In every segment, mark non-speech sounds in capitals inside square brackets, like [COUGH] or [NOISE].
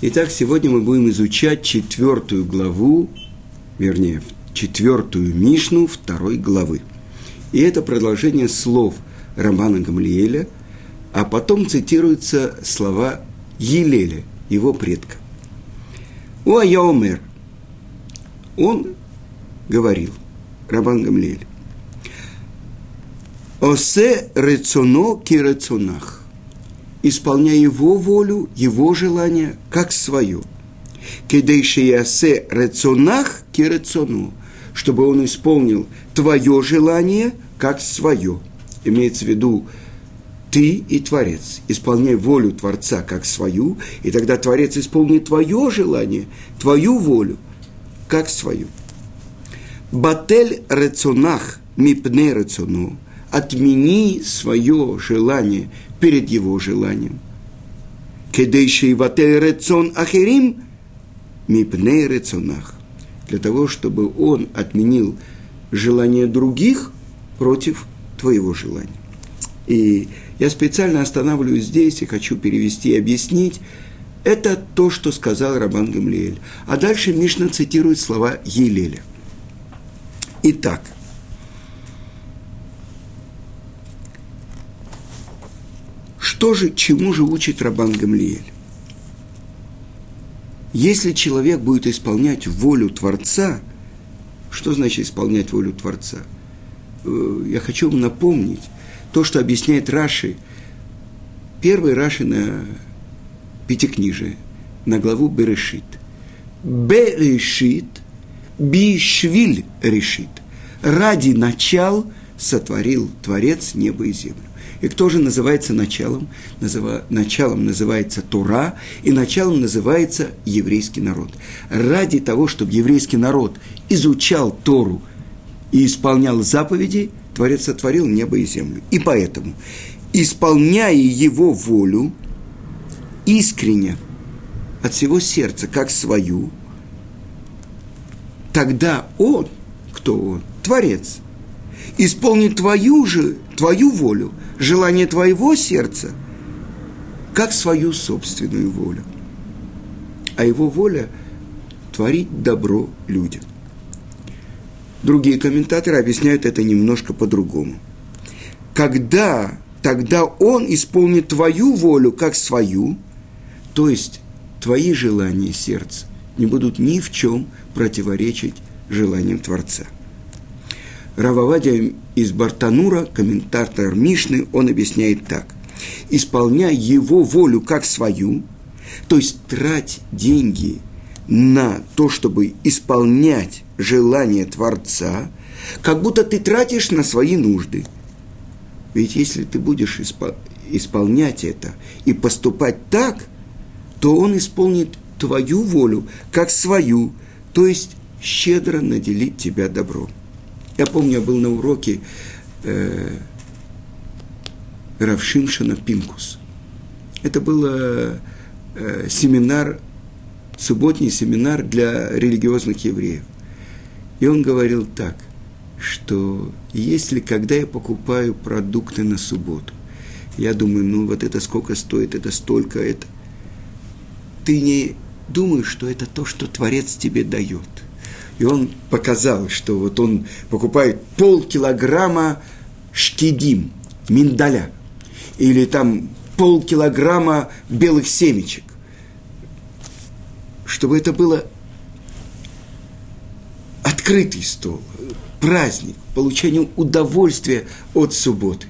Итак, сегодня мы будем изучать четвертую главу, вернее, четвертую Мишну второй главы. И это продолжение слов Романа Гамлиэля, а потом цитируются слова Елеля, его предка. У Аяомер. Он говорил, Рабан Гамлиэль, «Осе рецоно кирецонах» исполняя его волю, его желание, как свое. Кедейшиясе рецонах кирецону, чтобы он исполнил твое желание, как свое. Имеется в виду, ты и Творец. Исполняй волю Творца как свою, и тогда Творец исполнит твое желание, твою волю, как свою. Батель рецонах мипне рецону. Отмени свое желание перед его желанием. Кедейший ватель рецон ахерим мипне рецонах. Для того, чтобы он отменил желание других против твоего желания. И я специально останавливаюсь здесь и хочу перевести и объяснить. Это то, что сказал Рабан Гамлиэль. А дальше Мишна цитирует слова Елеля. Итак, что же, чему же учит Рабан Гамлиэль? Если человек будет исполнять волю Творца, что значит исполнять волю Творца? Э, я хочу вам напомнить, то, что объясняет Раши, первый Раши на Пятикнижие, на главу Берешит. Берешит, бишвиль решит. Ради начал сотворил Творец небо и землю. И кто же называется началом? Называ, началом называется Тура, и началом называется еврейский народ. Ради того, чтобы еврейский народ изучал Тору и исполнял заповеди, Творец сотворил небо и землю. И поэтому, исполняя его волю, искренне, от всего сердца, как свою, тогда он, кто он? Творец. Исполнит твою же, твою волю, желание твоего сердца, как свою собственную волю. А его воля – творить добро людям – Другие комментаторы объясняют это немножко по-другому. Когда тогда он исполнит твою волю как свою, то есть твои желания сердца не будут ни в чем противоречить желаниям Творца. Рававадия из Бартанура, комментатор Мишны, он объясняет так. Исполняя его волю как свою, то есть трать деньги на то, чтобы исполнять желание Творца, как будто ты тратишь на свои нужды. Ведь если ты будешь исполнять это и поступать так, то Он исполнит твою волю, как свою, то есть щедро наделит тебя добром. Я помню, я был на уроке э, Равшимшина Пинкус. Это был э, семинар субботний семинар для религиозных евреев. И он говорил так, что если когда я покупаю продукты на субботу, я думаю, ну вот это сколько стоит, это столько, это. Ты не думаешь, что это то, что Творец тебе дает. И он показал, что вот он покупает полкилограмма шкидим, миндаля, или там полкилограмма белых семечек чтобы это было открытый стол, праздник, получение удовольствия от субботы.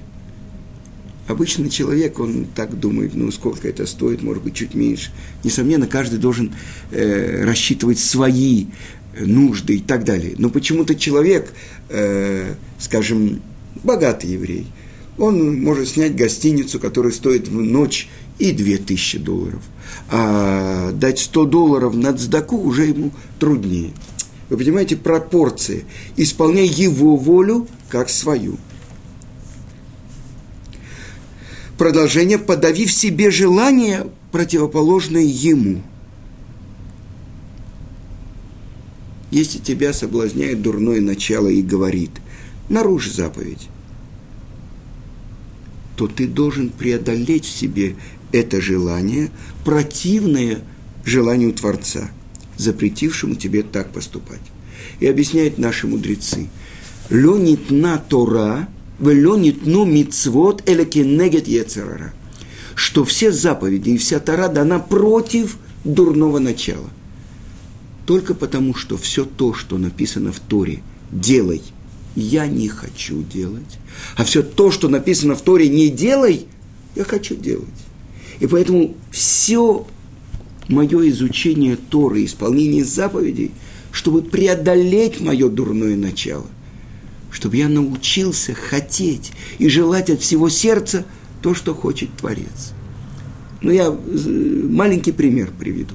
Обычный человек, он так думает, ну, сколько это стоит, может быть, чуть меньше. Несомненно, каждый должен э, рассчитывать свои нужды и так далее. Но почему-то человек, э, скажем, богатый еврей, он может снять гостиницу, которая стоит в ночь и 2000 долларов. А дать 100 долларов на цдаку уже ему труднее. Вы понимаете пропорции. Исполняй его волю как свою. Продолжение, подавив себе желание, противоположное ему. Если тебя соблазняет дурное начало и говорит, нарушь заповедь, то ты должен преодолеть в себе это желание, противное желанию Творца, запретившему тебе так поступать. И объясняют наши мудрецы. Лёнит на Тора, лёнит но мицвод элекинегет ецерара. Что все заповеди и вся Тора дана против дурного начала. Только потому, что все то, что написано в Торе, делай, я не хочу делать. А все то, что написано в Торе, не делай, я хочу делать. И поэтому все мое изучение Торы, исполнение заповедей, чтобы преодолеть мое дурное начало, чтобы я научился хотеть и желать от всего сердца то, что хочет Творец. Ну, я э, маленький пример приведу.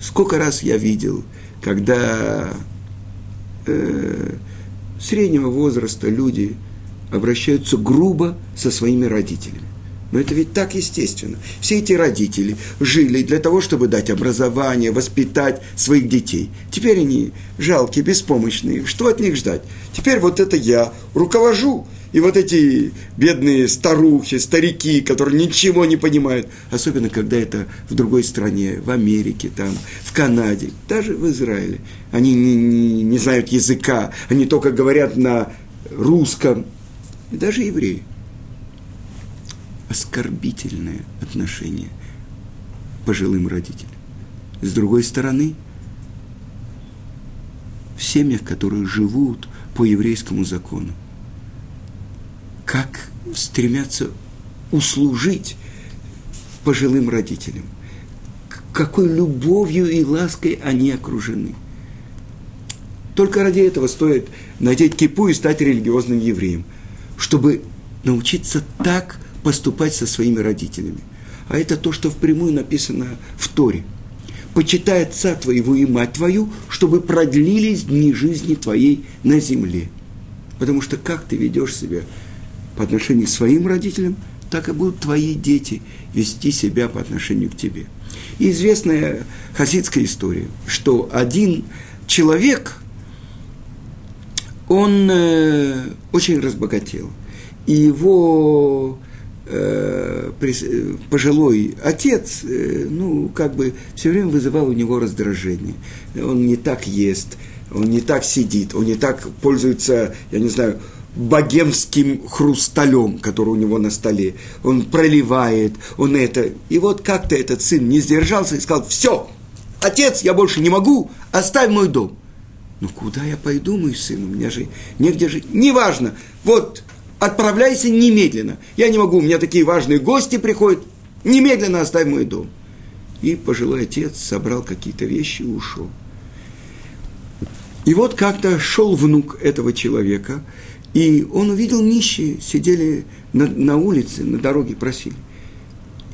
Сколько раз я видел, когда э, среднего возраста люди обращаются грубо со своими родителями. Но это ведь так естественно. Все эти родители жили для того, чтобы дать образование, воспитать своих детей. Теперь они жалкие, беспомощные. Что от них ждать? Теперь вот это я руковожу. И вот эти бедные старухи, старики, которые ничего не понимают, особенно когда это в другой стране, в Америке, там, в Канаде, даже в Израиле, они не, не, не знают языка, они только говорят на русском, и даже евреи. Оскорбительное отношение пожилым родителям. С другой стороны, в семьях, которые живут по еврейскому закону, как стремятся услужить пожилым родителям, какой любовью и лаской они окружены. Только ради этого стоит надеть кипу и стать религиозным евреем, чтобы научиться так поступать со своими родителями. А это то, что впрямую написано в Торе. Почитай отца твоего и мать твою, чтобы продлились дни жизни твоей на земле. Потому что как ты ведешь себя по отношению к своим родителям, так и будут твои дети вести себя по отношению к тебе. И известная хасидская история, что один человек, он э, очень разбогател. И его Э, пожилой отец, э, ну, как бы все время вызывал у него раздражение. Он не так ест, он не так сидит, он не так пользуется, я не знаю, богемским хрусталем, который у него на столе. Он проливает, он это. И вот как-то этот сын не сдержался и сказал, все, отец, я больше не могу, оставь мой дом. Ну, куда я пойду, мой сын, у меня же негде жить. Неважно, вот отправляйся немедленно. Я не могу, у меня такие важные гости приходят, немедленно оставь мой дом. И пожилой отец собрал какие-то вещи и ушел. И вот как-то шел внук этого человека, и он увидел нищие, сидели на, на улице, на дороге, просили.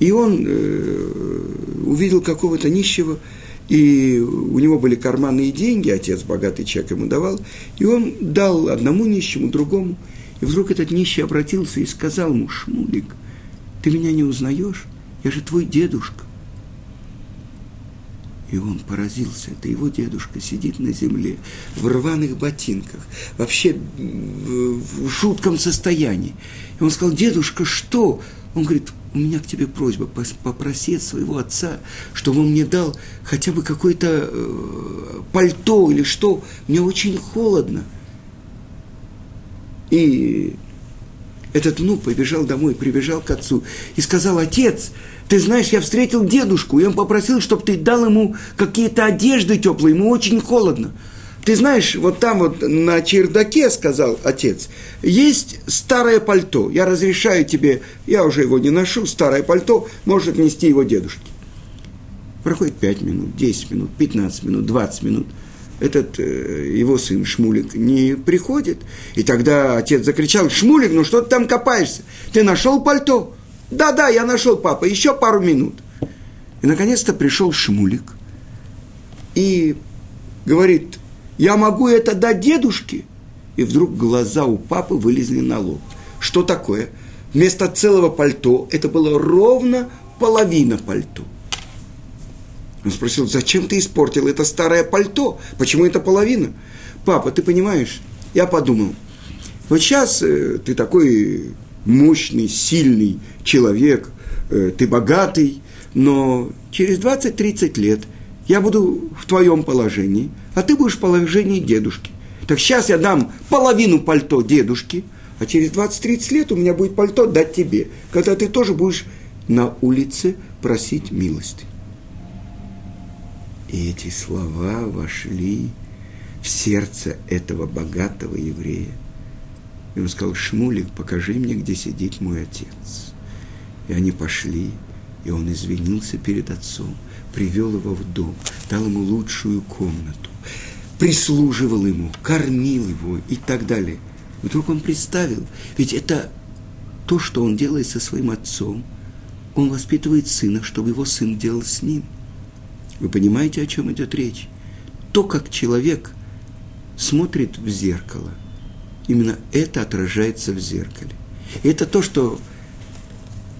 И он э, увидел какого-то нищего, и у него были карманные деньги, отец богатый человек ему давал, и он дал одному нищему, другому – и вдруг этот нищий обратился и сказал ему, Шмулик, ты меня не узнаешь? Я же твой дедушка. И он поразился, это его дедушка сидит на земле, в рваных ботинках, вообще в жутком состоянии. И он сказал, дедушка, что? Он говорит, у меня к тебе просьба, попроси своего отца, чтобы он мне дал хотя бы какое-то э, пальто или что, мне очень холодно. И этот внук побежал домой, прибежал к отцу и сказал, отец, ты знаешь, я встретил дедушку, и он попросил, чтобы ты дал ему какие-то одежды теплые, ему очень холодно. Ты знаешь, вот там вот на чердаке, сказал отец, есть старое пальто. Я разрешаю тебе, я уже его не ношу, старое пальто, может нести его дедушке. Проходит 5 минут, 10 минут, 15 минут, 20 минут – этот э, его сын Шмулик не приходит. И тогда отец закричал, Шмулик, ну что ты там копаешься? Ты нашел пальто? Да-да, я нашел, папа, еще пару минут. И наконец-то пришел Шмулик и говорит, я могу это дать дедушке? И вдруг глаза у папы вылезли на лоб. Что такое? Вместо целого пальто это было ровно половина пальто – он спросил, зачем ты испортил это старое пальто? Почему это половина? Папа, ты понимаешь, я подумал, вот сейчас э, ты такой мощный, сильный человек, э, ты богатый, но через 20-30 лет я буду в твоем положении, а ты будешь в положении дедушки. Так сейчас я дам половину пальто дедушке, а через 20-30 лет у меня будет пальто дать тебе, когда ты тоже будешь на улице просить милости. И эти слова вошли в сердце этого богатого еврея. И он сказал, Шмулик, покажи мне, где сидит мой отец. И они пошли, и он извинился перед отцом, привел его в дом, дал ему лучшую комнату, прислуживал ему, кормил его и так далее. Вдруг он представил, ведь это то, что он делает со своим отцом, он воспитывает сына, чтобы его сын делал с ним. Вы понимаете, о чем идет речь? То, как человек смотрит в зеркало, именно это отражается в зеркале. И это то, что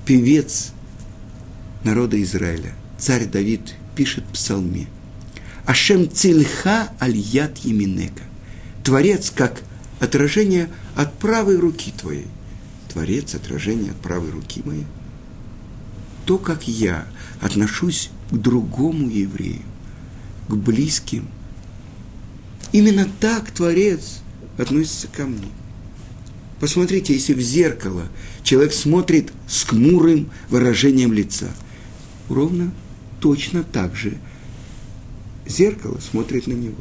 певец народа Израиля, царь Давид, пишет в псалме. Ашем цильха альят еминека. Творец как отражение от правой руки твоей. Творец отражение от правой руки моей. То, как я отношусь к другому еврею, к близким, именно так Творец относится ко мне. Посмотрите, если в зеркало человек смотрит с хмурым выражением лица – ровно точно так же зеркало смотрит на него.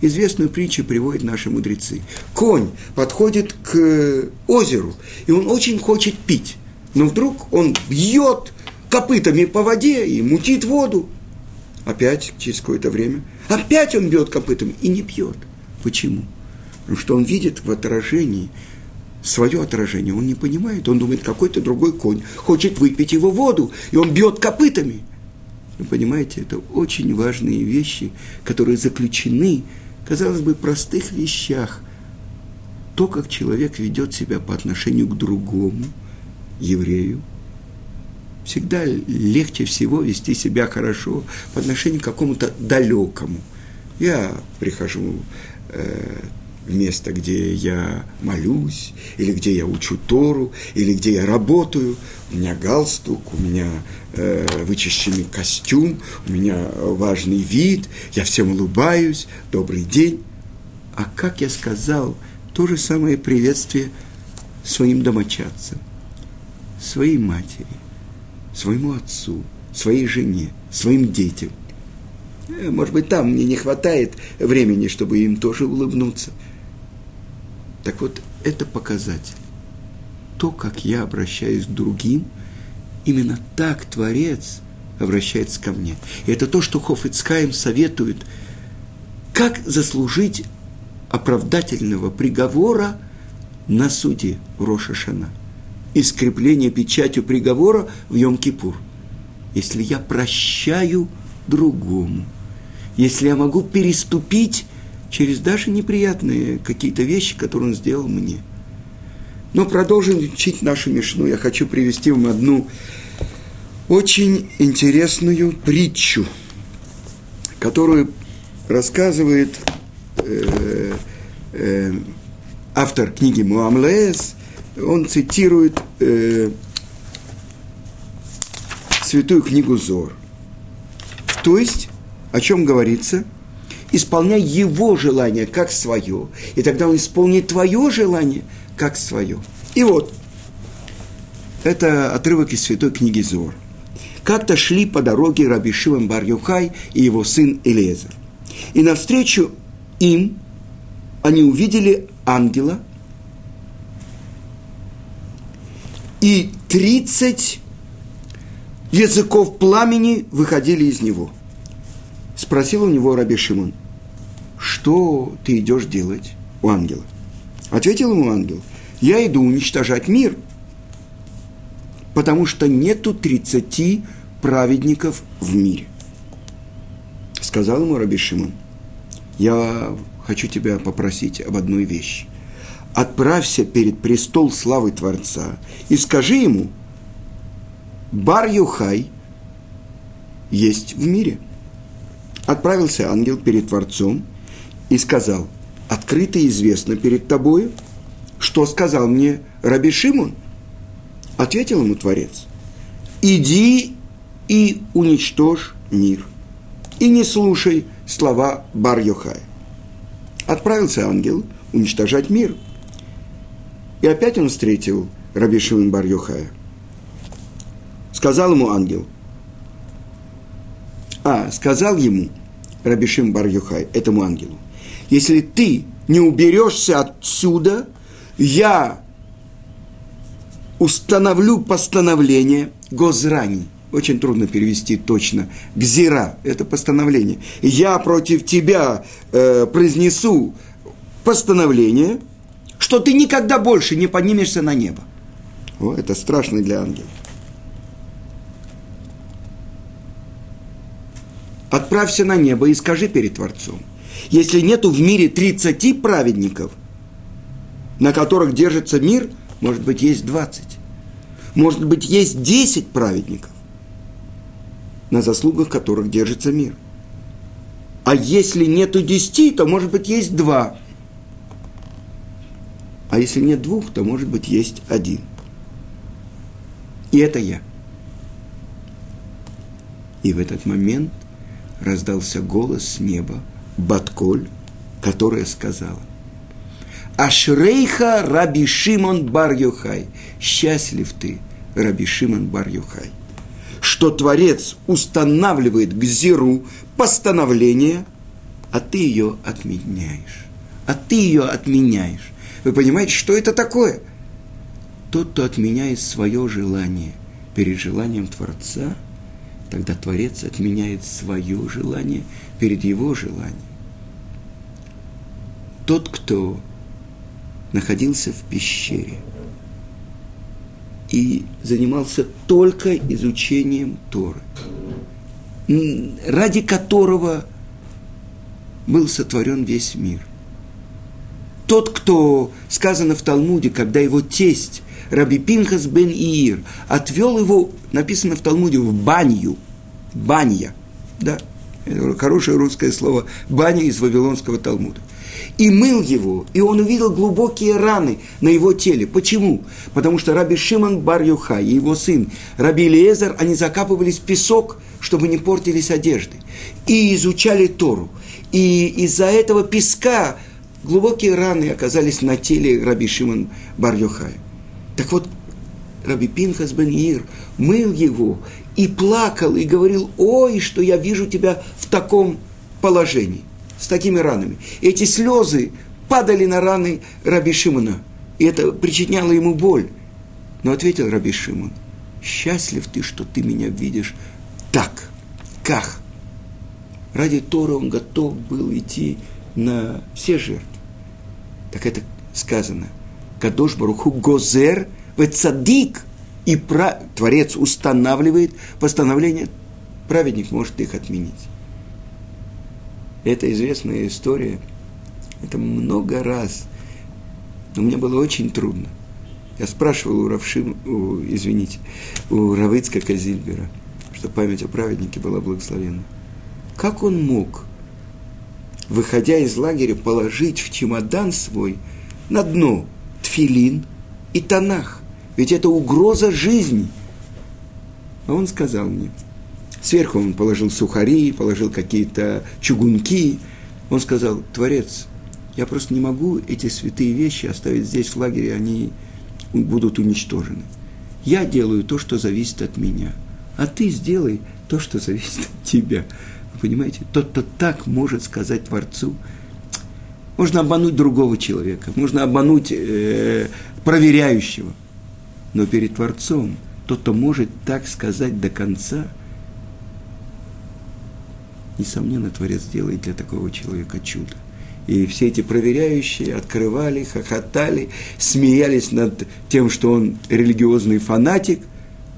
Известную притчу приводят наши мудрецы. Конь подходит к озеру, и он очень хочет пить. Но вдруг он бьет копытами по воде и мутит воду. Опять, через какое-то время, опять он бьет копытами и не пьет. Почему? Потому что он видит в отражении свое отражение, он не понимает, он думает, какой-то другой конь хочет выпить его воду, и он бьет копытами. Вы понимаете, это очень важные вещи, которые заключены, казалось бы, в простых вещах. То, как человек ведет себя по отношению к другому, еврею, всегда легче всего вести себя хорошо по отношению к какому-то далекому. Я прихожу э, место, где я молюсь, или где я учу Тору, или где я работаю. У меня галстук, у меня э, вычищенный костюм, у меня важный вид, я всем улыбаюсь, добрый день. А как я сказал, то же самое приветствие своим домочадцам, своей матери, своему отцу, своей жене, своим детям. Э, может быть, там мне не хватает времени, чтобы им тоже улыбнуться – так вот, это показатель. То, как я обращаюсь к другим, именно так Творец обращается ко мне. И это то, что Хофицкаем советует, как заслужить оправдательного приговора на суде Роша Шана и скрепление печатью приговора в Йом-Кипур. Если я прощаю другому, если я могу переступить через даже неприятные какие-то вещи, которые он сделал мне. Но продолжим учить нашу Мишну. Я хочу привести вам одну очень интересную притчу, которую рассказывает э, э, автор книги Муамлеес. Он цитирует э, святую книгу Зор. То есть, о чем говорится – исполняй его желание как свое, и тогда он исполнит твое желание как свое. И вот, это отрывок из святой книги Зор. Как-то шли по дороге Раби Шимон бар Юхай и его сын Элезер. И навстречу им они увидели ангела, и тридцать языков пламени выходили из него. Спросил у него Раби Шимон – что ты идешь делать у ангела? Ответил ему ангел, я иду уничтожать мир, потому что нету 30 праведников в мире. Сказал ему Раби Шимон, я хочу тебя попросить об одной вещи. Отправься перед престол славы Творца и скажи ему, Бар Юхай есть в мире. Отправился ангел перед Творцом – и сказал, открыто известно перед тобою, что сказал мне Раби Шимон. Ответил ему Творец, иди и уничтожь мир. И не слушай слова Бар-Йохая. Отправился ангел уничтожать мир. И опять он встретил Раби Шимон Бар-Йохая. Сказал ему ангел, а, сказал ему Рабишим Бар-Юхай, этому ангелу, если ты не уберешься отсюда, я установлю постановление Гозрани. Очень трудно перевести точно. Гзира – это постановление. Я против тебя э, произнесу постановление, что ты никогда больше не поднимешься на небо. О, это страшно для ангела. Отправься на небо и скажи перед Творцом. Если нету в мире 30 праведников, на которых держится мир, может быть, есть 20. Может быть, есть 10 праведников, на заслугах которых держится мир. А если нету 10, то, может быть, есть 2. А если нет двух, то, может быть, есть один. И это я. И в этот момент – раздался голос с неба, Батколь, которая сказала, Ашрейха Раби Шимон Бар Йохай, счастлив ты, Раби Шимон Бар Йохай, что Творец устанавливает к Зиру постановление, а ты ее отменяешь. А ты ее отменяешь. Вы понимаете, что это такое? Тот, кто отменяет свое желание перед желанием Творца – тогда Творец отменяет свое желание перед его желанием. Тот, кто находился в пещере и занимался только изучением Торы, ради которого был сотворен весь мир. Тот, кто, сказано в Талмуде, когда его тесть Раби Пинхас бен Иир отвел его, написано в Талмуде, в баню, банья, да, хорошее русское слово, баня из Вавилонского Талмуда. И мыл его, и он увидел глубокие раны на его теле. Почему? Потому что Раби Шимон бар и его сын Раби Лезер, они закапывались в песок, чтобы не портились одежды. И изучали Тору. И из-за этого песка глубокие раны оказались на теле Раби Шимон бар Так вот, Раби Пинхас бен Ир мыл его и плакал, и говорил, ой, что я вижу тебя в таком положении, с такими ранами. Эти слезы падали на раны Раби Шимона, и это причиняло ему боль. Но ответил Раби Шимон, счастлив ты, что ты меня видишь так, как. Ради Тора он готов был идти на все жертвы. Так это сказано. Кадош Баруху Гозер Вецадик – и пра... Творец устанавливает постановление, праведник может их отменить. Это известная история. Это много раз. Но мне было очень трудно. Я спрашивал у Равшим, у, извините, у Равыцка Казильбера, что память о праведнике была благословенна. Как он мог, выходя из лагеря, положить в чемодан свой на дно тфилин и танах? Ведь это угроза жизни. А он сказал мне, сверху он положил сухари, положил какие-то чугунки. Он сказал, Творец, я просто не могу эти святые вещи оставить здесь в лагере, они будут уничтожены. Я делаю то, что зависит от меня, а ты сделай то, что зависит от тебя. Вы понимаете, тот, кто так может сказать Творцу, можно обмануть другого человека, можно обмануть э, проверяющего – но перед Творцом тот, кто может так сказать до конца, несомненно, Творец делает для такого человека чудо. И все эти проверяющие открывали, хохотали, смеялись над тем, что он религиозный фанатик,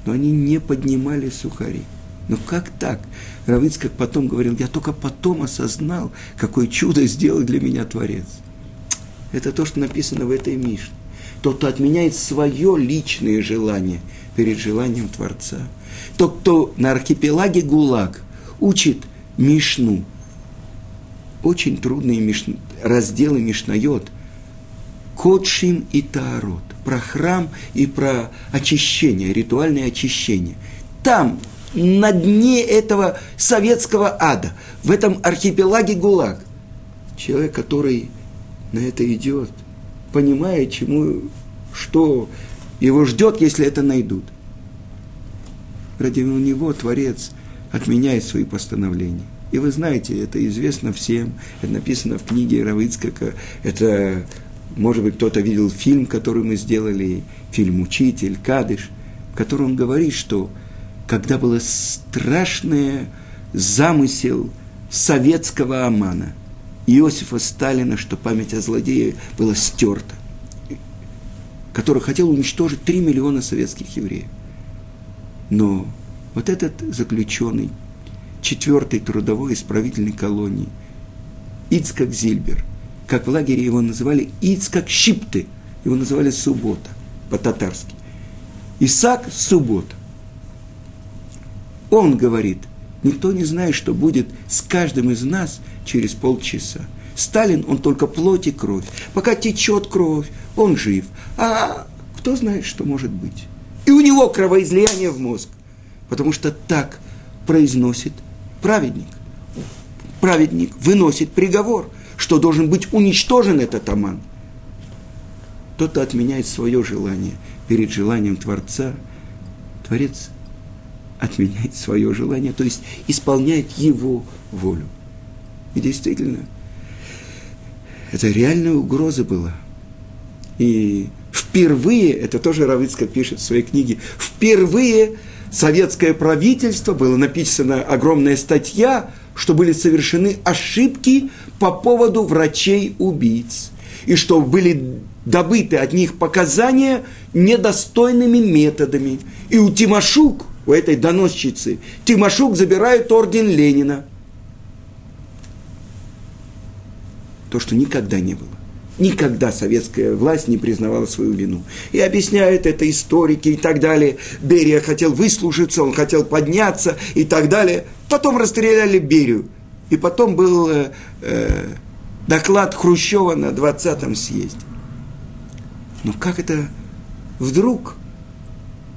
но они не поднимали сухари. Но как так? Равицкак потом говорил, я только потом осознал, какое чудо сделал для меня Творец. Это то, что написано в этой Мишне кто отменяет свое личное желание перед желанием Творца. Тот, кто на архипелаге ГУЛАГ учит Мишну, очень трудные миш... разделы Мишнает, Кодшим и Таарот, про храм и про очищение, ритуальное очищение. Там на дне этого советского ада, в этом архипелаге ГУЛАГ. Человек, который на это идет, понимая, чему, что его ждет, если это найдут. Ради него Творец отменяет свои постановления. И вы знаете, это известно всем, это написано в книге Равыцкака, это, может быть, кто-то видел фильм, который мы сделали, фильм «Учитель», «Кадыш», в котором он говорит, что когда было страшное замысел советского Амана, Иосифа Сталина, что память о злодее была стерта, который хотел уничтожить 3 миллиона советских евреев. Но вот этот заключенный четвертой трудовой исправительной колонии, Ицкак Зильбер, как в лагере его называли Ицкак Щипты, его называли Суббота по-татарски. Исаак Суббота. Он говорит, никто не знает, что будет с каждым из нас через полчаса. Сталин, он только плоть и кровь. Пока течет кровь, он жив. А кто знает, что может быть? И у него кровоизлияние в мозг. Потому что так произносит праведник. Праведник выносит приговор, что должен быть уничтожен этот аман. Тот, отменяет свое желание перед желанием Творца, Творец отменяет свое желание, то есть исполняет его волю. И действительно, это реальная угроза была. И впервые, это тоже Равицкак пишет в своей книге, впервые советское правительство, была написана огромная статья, что были совершены ошибки по поводу врачей-убийц, и что были добыты от них показания недостойными методами. И у Тимошук, у этой доносчицы, Тимошук забирает орден Ленина. То, что никогда не было. Никогда советская власть не признавала свою вину. И объясняют это историки и так далее. Берия хотел выслужиться, он хотел подняться и так далее. Потом расстреляли Берию. И потом был э, э, доклад Хрущева на 20-м съезде. Но как это вдруг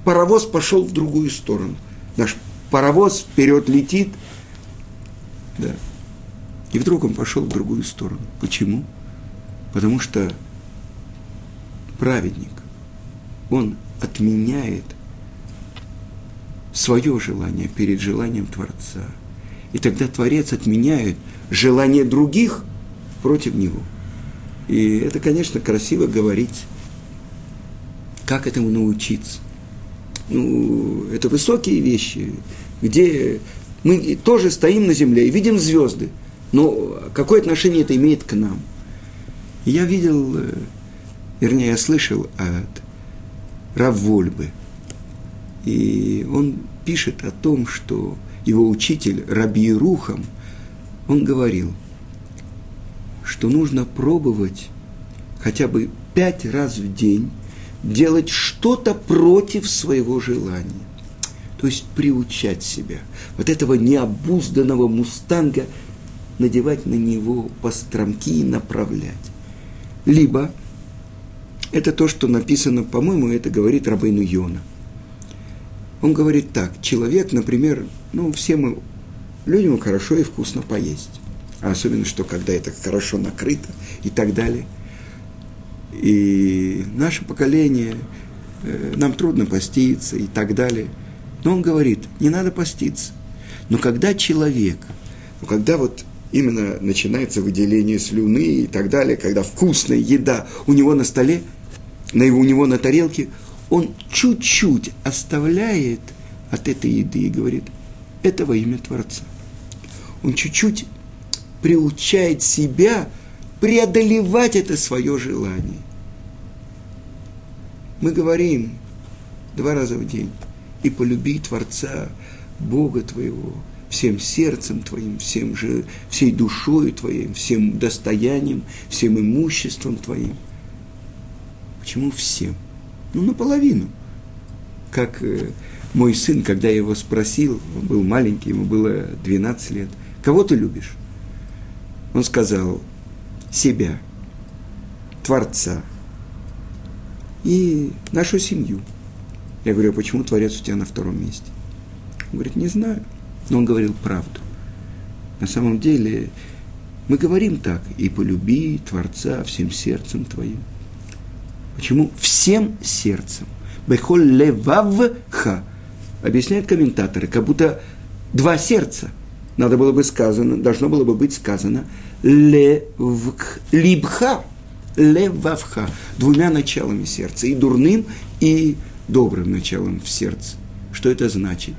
паровоз пошел в другую сторону? Наш паровоз вперед летит, да, и вдруг он пошел в другую сторону. Почему? Потому что праведник, он отменяет свое желание перед желанием Творца. И тогда Творец отменяет желание других против него. И это, конечно, красиво говорить. Как этому научиться? Ну, это высокие вещи, где мы тоже стоим на земле и видим звезды. Но какое отношение это имеет к нам? Я видел, э, вернее, я слышал от Раввольбы, и он пишет о том, что его учитель Раби Рухам, он говорил, что нужно пробовать хотя бы пять раз в день делать что-то против своего желания. То есть приучать себя. Вот этого необузданного мустанга надевать на него постромки и направлять. Либо это то, что написано, по-моему, это говорит Рабейну Йона. Он говорит так, человек, например, ну, все мы, людям хорошо и вкусно поесть. А особенно, что когда это хорошо накрыто и так далее. И наше поколение, э, нам трудно поститься и так далее. Но он говорит, не надо поститься. Но когда человек, ну, когда вот именно начинается выделение слюны и так далее, когда вкусная еда у него на столе, на его, у него на тарелке, он чуть-чуть оставляет от этой еды и говорит, это во имя Творца. Он чуть-чуть приучает себя преодолевать это свое желание. Мы говорим два раза в день, и полюби Творца, Бога твоего, всем сердцем твоим, всем же, всей душою твоим, всем достоянием, всем имуществом твоим. Почему всем? Ну, наполовину. Как э, мой сын, когда я его спросил, он был маленький, ему было 12 лет, кого ты любишь? Он сказал, себя, Творца и нашу семью. Я говорю, а почему Творец у тебя на втором месте? Он говорит, не знаю. Но он говорил правду. На самом деле, мы говорим так, и полюби Творца всем сердцем твоим. Почему? Всем сердцем. Бехоль левавха. Объясняют комментаторы, как будто два сердца. Надо было бы сказано, должно было бы быть сказано левх, либха, левавха, двумя началами сердца, и дурным, и добрым началом в сердце. Что это значит?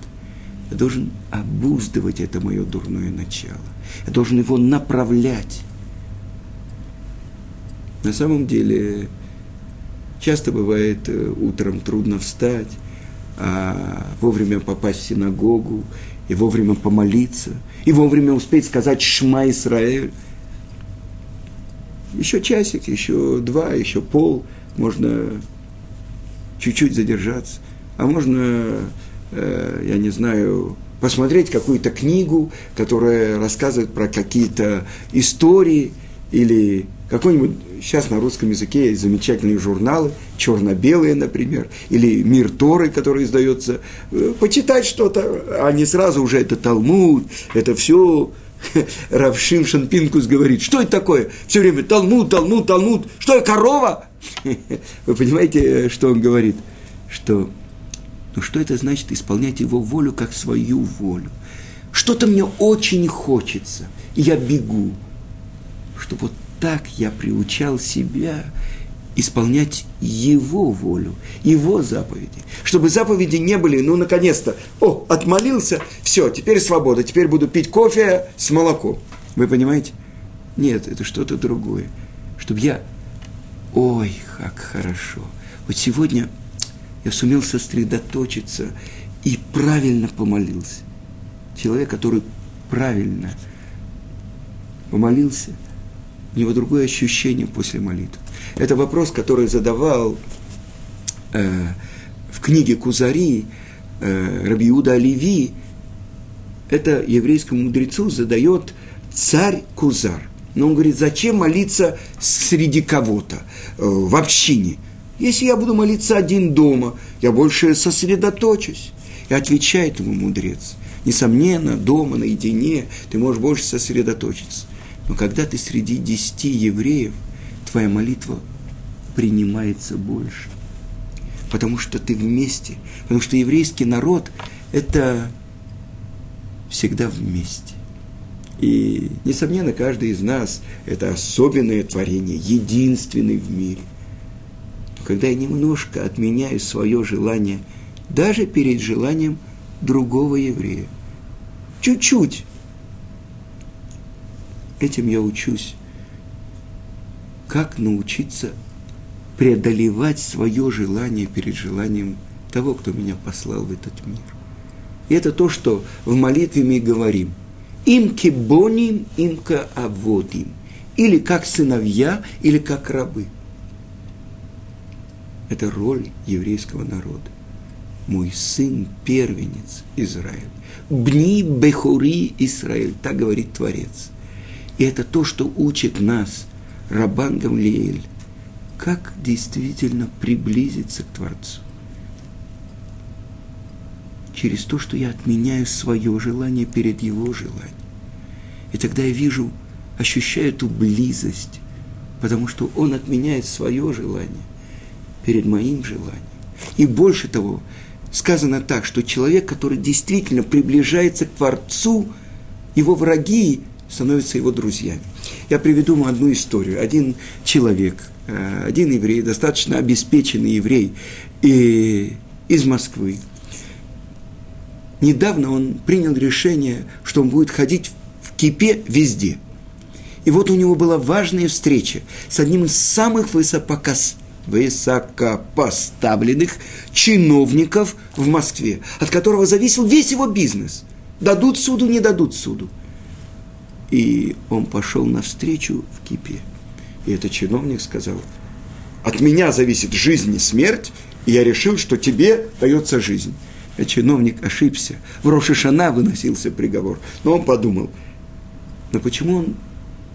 Я должен обуздывать это мое дурное начало. Я должен его направлять. На самом деле, часто бывает э, утром трудно встать, а вовремя попасть в синагогу, и вовремя помолиться, и вовремя успеть сказать «Шма Исраэль». Еще часик, еще два, еще пол, можно чуть-чуть задержаться, а можно Э, я не знаю, посмотреть какую-то книгу, которая рассказывает про какие-то истории или какой-нибудь, сейчас на русском языке есть замечательные журналы, черно-белые, например, или «Мир Торы», который издается, э, почитать что-то, а не сразу уже это Талмуд, это все [LAUGHS] Равшим Шанпинкус говорит, что это такое? Все время Талмуд, Талмуд, Талмуд, что я, корова? [LAUGHS] Вы понимаете, что он говорит? Что но что это значит исполнять его волю как свою волю? Что-то мне очень хочется, и я бегу. Что вот так я приучал себя исполнять его волю, его заповеди. Чтобы заповеди не были, ну, наконец-то, о, отмолился, все, теперь свобода, теперь буду пить кофе с молоком. Вы понимаете? Нет, это что-то другое. Чтобы я, ой, как хорошо. Вот сегодня я сумел сосредоточиться и правильно помолился. Человек, который правильно помолился, у него другое ощущение после молитвы. Это вопрос, который задавал э, в книге Кузари э, Рабиуда Оливи. Это еврейскому мудрецу задает царь Кузар. Но он говорит, зачем молиться среди кого-то, э, в общине – если я буду молиться один дома, я больше сосредоточусь. И отвечает ему мудрец. Несомненно, дома, наедине, ты можешь больше сосредоточиться. Но когда ты среди десяти евреев, твоя молитва принимается больше. Потому что ты вместе. Потому что еврейский народ – это всегда вместе. И, несомненно, каждый из нас – это особенное творение, единственный в мире когда я немножко отменяю свое желание, даже перед желанием другого еврея. Чуть-чуть. Этим я учусь. Как научиться преодолевать свое желание перед желанием того, кто меня послал в этот мир. И это то, что в молитве мы говорим. Им кибоним, им ка аводим. Или как сыновья, или как рабы – это роль еврейского народа. Мой сын – первенец Израиль. Бни Бехури Израиль, так говорит Творец. И это то, что учит нас Рабан Гамлиэль, как действительно приблизиться к Творцу. Через то, что я отменяю свое желание перед его желанием. И тогда я вижу, ощущаю эту близость, потому что он отменяет свое желание перед моим желанием. И больше того, сказано так, что человек, который действительно приближается к Творцу, его враги становятся его друзьями. Я приведу вам одну историю. Один человек, э, один еврей, достаточно обеспеченный еврей и из Москвы, недавно он принял решение, что он будет ходить в кипе везде. И вот у него была важная встреча с одним из самых высокопоставленных высокопоставленных чиновников в Москве, от которого зависел весь его бизнес. Дадут суду, не дадут суду. И он пошел навстречу в кипе. И этот чиновник сказал, от меня зависит жизнь и смерть, и я решил, что тебе дается жизнь. А чиновник ошибся. В Рошишана выносился приговор. Но он подумал, но почему он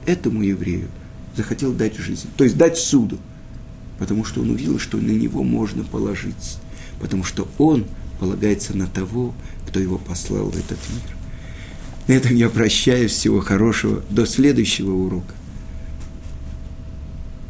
этому еврею захотел дать жизнь? То есть дать суду потому что он увидел, что на него можно положиться, потому что он полагается на того, кто его послал в этот мир. На этом я прощаюсь. Всего хорошего. До следующего урока.